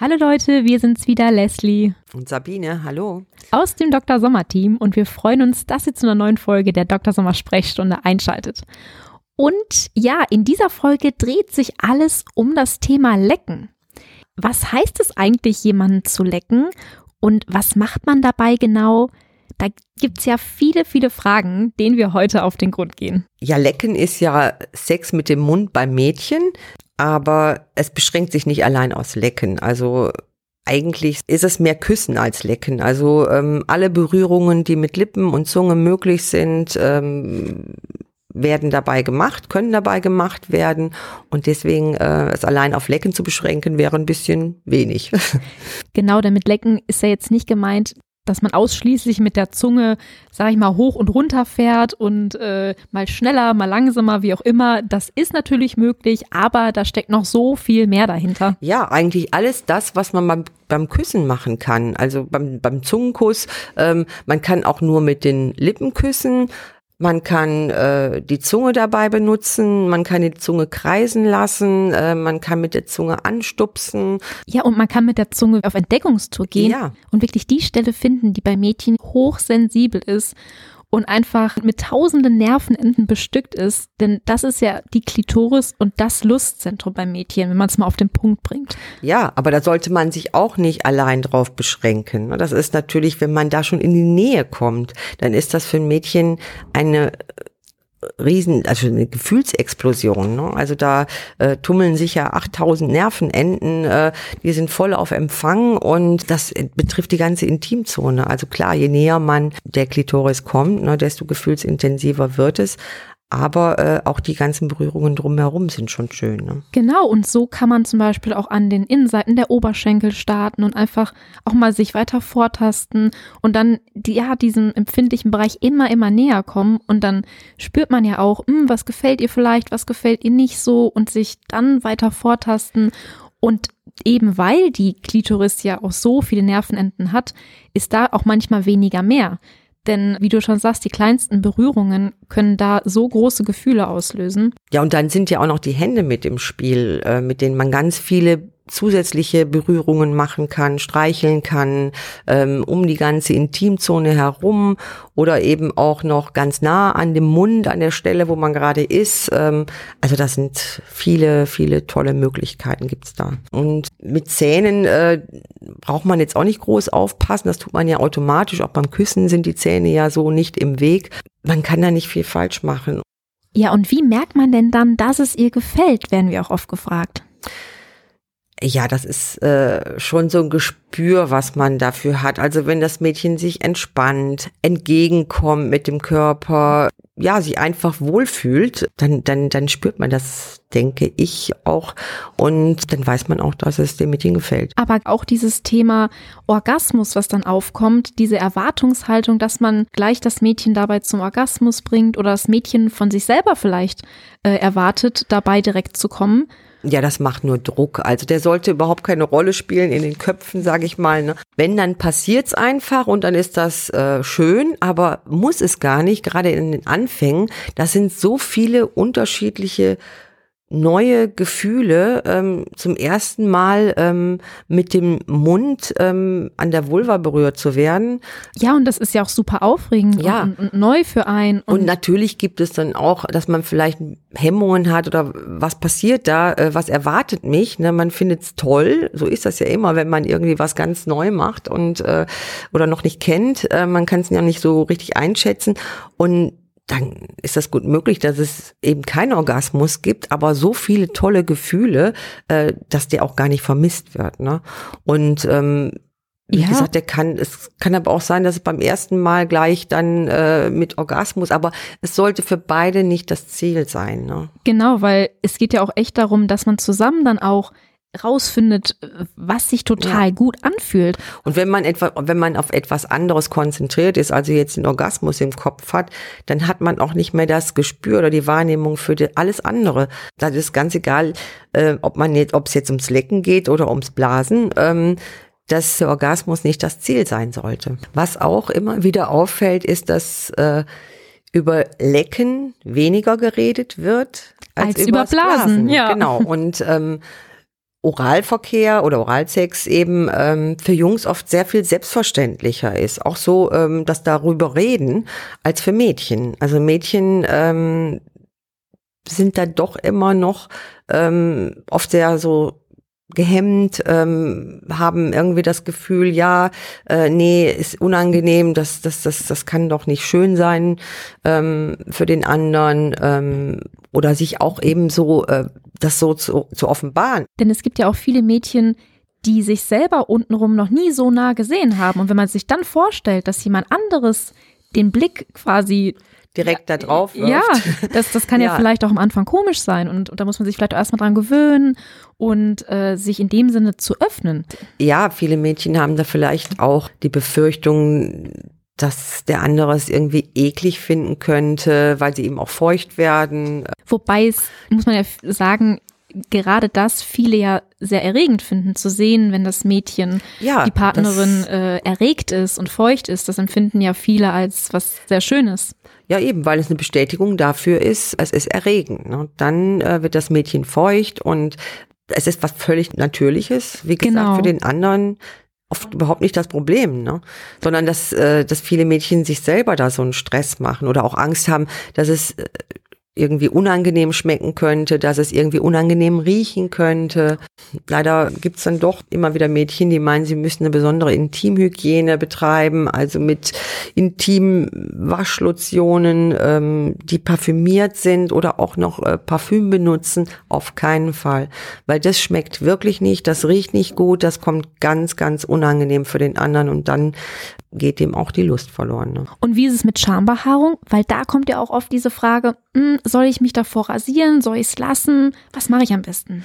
Hallo Leute, wir sind's wieder, Leslie. Und Sabine, hallo. Aus dem Dr. Sommer Team und wir freuen uns, dass ihr zu einer neuen Folge der Dr. Sommer Sprechstunde einschaltet. Und ja, in dieser Folge dreht sich alles um das Thema Lecken. Was heißt es eigentlich, jemanden zu lecken? Und was macht man dabei genau? Da gibt's ja viele, viele Fragen, denen wir heute auf den Grund gehen. Ja, Lecken ist ja Sex mit dem Mund beim Mädchen aber es beschränkt sich nicht allein aus Lecken. Also eigentlich ist es mehr Küssen als Lecken. Also ähm, alle Berührungen, die mit Lippen und Zunge möglich sind, ähm, werden dabei gemacht, können dabei gemacht werden. Und deswegen äh, es allein auf Lecken zu beschränken, wäre ein bisschen wenig. Genau, damit Lecken ist ja jetzt nicht gemeint, dass man ausschließlich mit der Zunge, sag ich mal, hoch und runter fährt und äh, mal schneller, mal langsamer, wie auch immer. Das ist natürlich möglich, aber da steckt noch so viel mehr dahinter. Ja, eigentlich alles das, was man beim, beim Küssen machen kann. Also beim, beim Zungenkuss, ähm, man kann auch nur mit den Lippen küssen. Man kann äh, die Zunge dabei benutzen, man kann die Zunge kreisen lassen, äh, man kann mit der Zunge anstupsen. Ja, und man kann mit der Zunge auf Entdeckungstour gehen ja. und wirklich die Stelle finden, die bei Mädchen hochsensibel ist und einfach mit tausenden Nervenenden bestückt ist. Denn das ist ja die Klitoris und das Lustzentrum beim Mädchen, wenn man es mal auf den Punkt bringt. Ja, aber da sollte man sich auch nicht allein drauf beschränken. Das ist natürlich, wenn man da schon in die Nähe kommt, dann ist das für ein Mädchen eine riesen, also eine Gefühlsexplosion. Ne? Also da äh, tummeln sich ja 8000 Nervenenden, äh, die sind voll auf Empfang und das betrifft die ganze Intimzone. Also klar, je näher man der Klitoris kommt, ne, desto gefühlsintensiver wird es aber äh, auch die ganzen Berührungen drumherum sind schon schön. Ne? Genau, und so kann man zum Beispiel auch an den Innenseiten der Oberschenkel starten und einfach auch mal sich weiter vortasten und dann die, ja, diesem empfindlichen Bereich immer, immer näher kommen und dann spürt man ja auch, mh, hm, was gefällt ihr vielleicht, was gefällt ihr nicht so und sich dann weiter vortasten und eben weil die Klitoris ja auch so viele Nervenenden hat, ist da auch manchmal weniger mehr. Denn wie du schon sagst, die kleinsten Berührungen können da so große Gefühle auslösen. Ja, und dann sind ja auch noch die Hände mit im Spiel, äh, mit denen man ganz viele zusätzliche Berührungen machen kann, streicheln kann, ähm, um die ganze Intimzone herum oder eben auch noch ganz nah an dem Mund, an der Stelle, wo man gerade ist. Ähm, also das sind viele, viele tolle Möglichkeiten gibt's da. Und mit Zähnen äh, braucht man jetzt auch nicht groß aufpassen, das tut man ja automatisch, auch beim Küssen sind die Zähne ja so nicht im Weg. Man kann da nicht viel falsch machen. Ja, und wie merkt man denn dann, dass es ihr gefällt, werden wir auch oft gefragt. Ja, das ist äh, schon so ein Gespür, was man dafür hat. Also wenn das Mädchen sich entspannt, entgegenkommt mit dem Körper, ja, sich einfach wohlfühlt, dann, dann, dann spürt man das, denke ich auch. Und dann weiß man auch, dass es dem Mädchen gefällt. Aber auch dieses Thema Orgasmus, was dann aufkommt, diese Erwartungshaltung, dass man gleich das Mädchen dabei zum Orgasmus bringt oder das Mädchen von sich selber vielleicht äh, erwartet, dabei direkt zu kommen ja, das macht nur Druck. Also der sollte überhaupt keine Rolle spielen in den Köpfen, sage ich mal. Ne? Wenn, dann passiert's einfach und dann ist das äh, schön, aber muss es gar nicht, gerade in den Anfängen. Das sind so viele unterschiedliche neue Gefühle ähm, zum ersten Mal ähm, mit dem Mund ähm, an der Vulva berührt zu werden. Ja, und das ist ja auch super aufregend ja. und, und neu für einen. Und, und, natürlich gibt es dann auch, dass man vielleicht Hemmungen hat oder was passiert da, äh, was erwartet mich. Ne? Man findet es toll, so ist das ja immer, wenn man irgendwie was ganz neu macht und äh, oder noch nicht kennt. Äh, man kann es ja nicht so richtig einschätzen. Und dann ist das gut möglich, dass es eben keinen Orgasmus gibt, aber so viele tolle Gefühle, äh, dass der auch gar nicht vermisst wird. Ne? Und ähm, wie ja. gesagt, der kann, es kann aber auch sein, dass es beim ersten Mal gleich dann äh, mit Orgasmus, aber es sollte für beide nicht das Ziel sein. Ne? Genau, weil es geht ja auch echt darum, dass man zusammen dann auch rausfindet, was sich total ja. gut anfühlt. Und wenn man etwa, wenn man auf etwas anderes konzentriert ist, also jetzt den Orgasmus im Kopf hat, dann hat man auch nicht mehr das Gespür oder die Wahrnehmung für die, alles andere. Da ist ganz egal, äh, ob man jetzt, ob es jetzt ums Lecken geht oder ums Blasen. Ähm, dass der Orgasmus nicht das Ziel sein sollte. Was auch immer wieder auffällt, ist, dass äh, über Lecken weniger geredet wird als, als über, Blasen. Blasen. Ja. Genau. Und ähm, Oralverkehr oder Oralsex eben ähm, für Jungs oft sehr viel selbstverständlicher ist. Auch so, ähm, dass darüber reden, als für Mädchen. Also Mädchen ähm, sind da doch immer noch ähm, oft sehr so gehemmt, ähm, haben irgendwie das Gefühl, ja, äh, nee, ist unangenehm, das, das, das, das kann doch nicht schön sein ähm, für den anderen ähm, oder sich auch eben so äh, das so zu, zu offenbaren. Denn es gibt ja auch viele Mädchen, die sich selber untenrum noch nie so nah gesehen haben. Und wenn man sich dann vorstellt, dass jemand anderes den Blick quasi direkt da drauf wirft. Ja, das, das kann ja. ja. vielleicht auch am Anfang komisch sein und, und da muss man sich vielleicht erstmal dran gewöhnen und äh, sich in dem Sinne zu öffnen. Ja, viele Mädchen haben da vielleicht auch die Befürchtung, dass der andere es irgendwie eklig finden könnte, weil sie eben auch feucht werden. Wobei es, muss man ja sagen, gerade das viele ja sehr erregend finden, zu sehen, wenn das Mädchen, ja, die Partnerin äh, erregt ist und feucht ist. Das empfinden ja viele als was sehr Schönes. Ja, eben, weil es eine Bestätigung dafür ist, es ist erregend. Ne? Dann äh, wird das Mädchen feucht und es ist was völlig Natürliches. Wie gesagt, genau. für den anderen oft überhaupt nicht das Problem, ne? sondern dass, äh, dass viele Mädchen sich selber da so einen Stress machen oder auch Angst haben, dass es äh, irgendwie unangenehm schmecken könnte, dass es irgendwie unangenehm riechen könnte. Leider gibt's dann doch immer wieder Mädchen, die meinen, sie müssen eine besondere Intimhygiene betreiben, also mit Intimwaschlotionen, ähm, die parfümiert sind oder auch noch äh, Parfüm benutzen. Auf keinen Fall, weil das schmeckt wirklich nicht, das riecht nicht gut, das kommt ganz, ganz unangenehm für den anderen und dann geht dem auch die Lust verloren. Ne? Und wie ist es mit Schambehaarung? Weil da kommt ja auch oft diese Frage, hm, soll ich mich davor rasieren? Soll ich es lassen? Was mache ich am besten?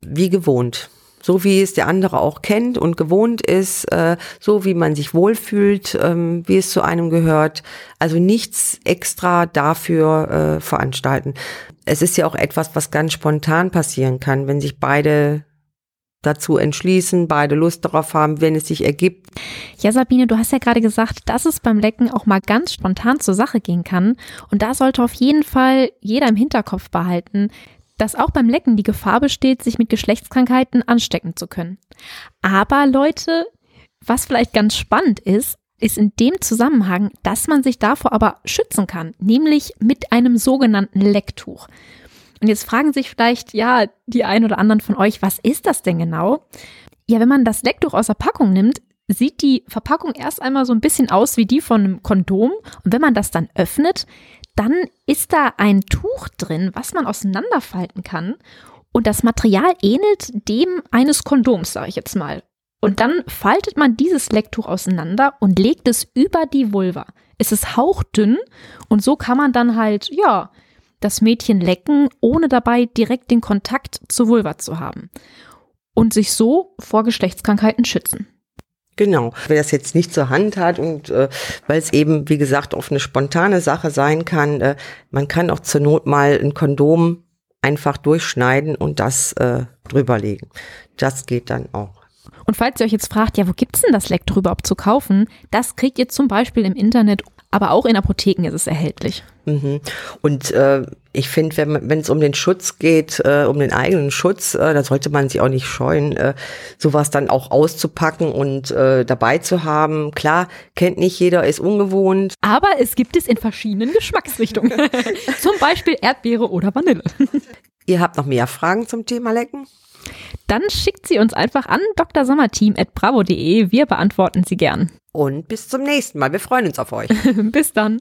Wie gewohnt. So wie es der andere auch kennt und gewohnt ist, äh, so wie man sich wohlfühlt, ähm, wie es zu einem gehört. Also nichts extra dafür äh, veranstalten. Es ist ja auch etwas, was ganz spontan passieren kann, wenn sich beide dazu entschließen, beide Lust darauf haben, wenn es sich ergibt. Ja, Sabine, du hast ja gerade gesagt, dass es beim Lecken auch mal ganz spontan zur Sache gehen kann. Und da sollte auf jeden Fall jeder im Hinterkopf behalten, dass auch beim Lecken die Gefahr besteht, sich mit Geschlechtskrankheiten anstecken zu können. Aber Leute, was vielleicht ganz spannend ist, ist in dem Zusammenhang, dass man sich davor aber schützen kann, nämlich mit einem sogenannten Lecktuch. Und jetzt fragen sich vielleicht, ja, die ein oder anderen von euch, was ist das denn genau? Ja, wenn man das Lecktuch aus der Packung nimmt, sieht die Verpackung erst einmal so ein bisschen aus wie die von einem Kondom. Und wenn man das dann öffnet, dann ist da ein Tuch drin, was man auseinanderfalten kann. Und das Material ähnelt dem eines Kondoms, sage ich jetzt mal. Und dann faltet man dieses Lecktuch auseinander und legt es über die Vulva. Es ist hauchdünn und so kann man dann halt, ja, das Mädchen lecken, ohne dabei direkt den Kontakt zur Vulva zu haben. Und sich so vor Geschlechtskrankheiten schützen. Genau. Wer das jetzt nicht zur Hand hat und äh, weil es eben, wie gesagt, oft eine spontane Sache sein kann, äh, man kann auch zur Not mal ein Kondom einfach durchschneiden und das äh, drüberlegen. Das geht dann auch. Und falls ihr euch jetzt fragt, ja, wo gibt's denn das Leck drüber zu kaufen? Das kriegt ihr zum Beispiel im Internet aber auch in Apotheken ist es erhältlich. Mhm. Und äh, ich finde, wenn es um den Schutz geht, äh, um den eigenen Schutz, äh, da sollte man sich auch nicht scheuen, äh, sowas dann auch auszupacken und äh, dabei zu haben. Klar, kennt nicht jeder, ist ungewohnt. Aber es gibt es in verschiedenen Geschmacksrichtungen. zum Beispiel Erdbeere oder Vanille. Ihr habt noch mehr Fragen zum Thema Lecken? Dann schickt sie uns einfach an drsommerteam.bravo.de. Wir beantworten sie gern. Und bis zum nächsten Mal. Wir freuen uns auf euch. bis dann.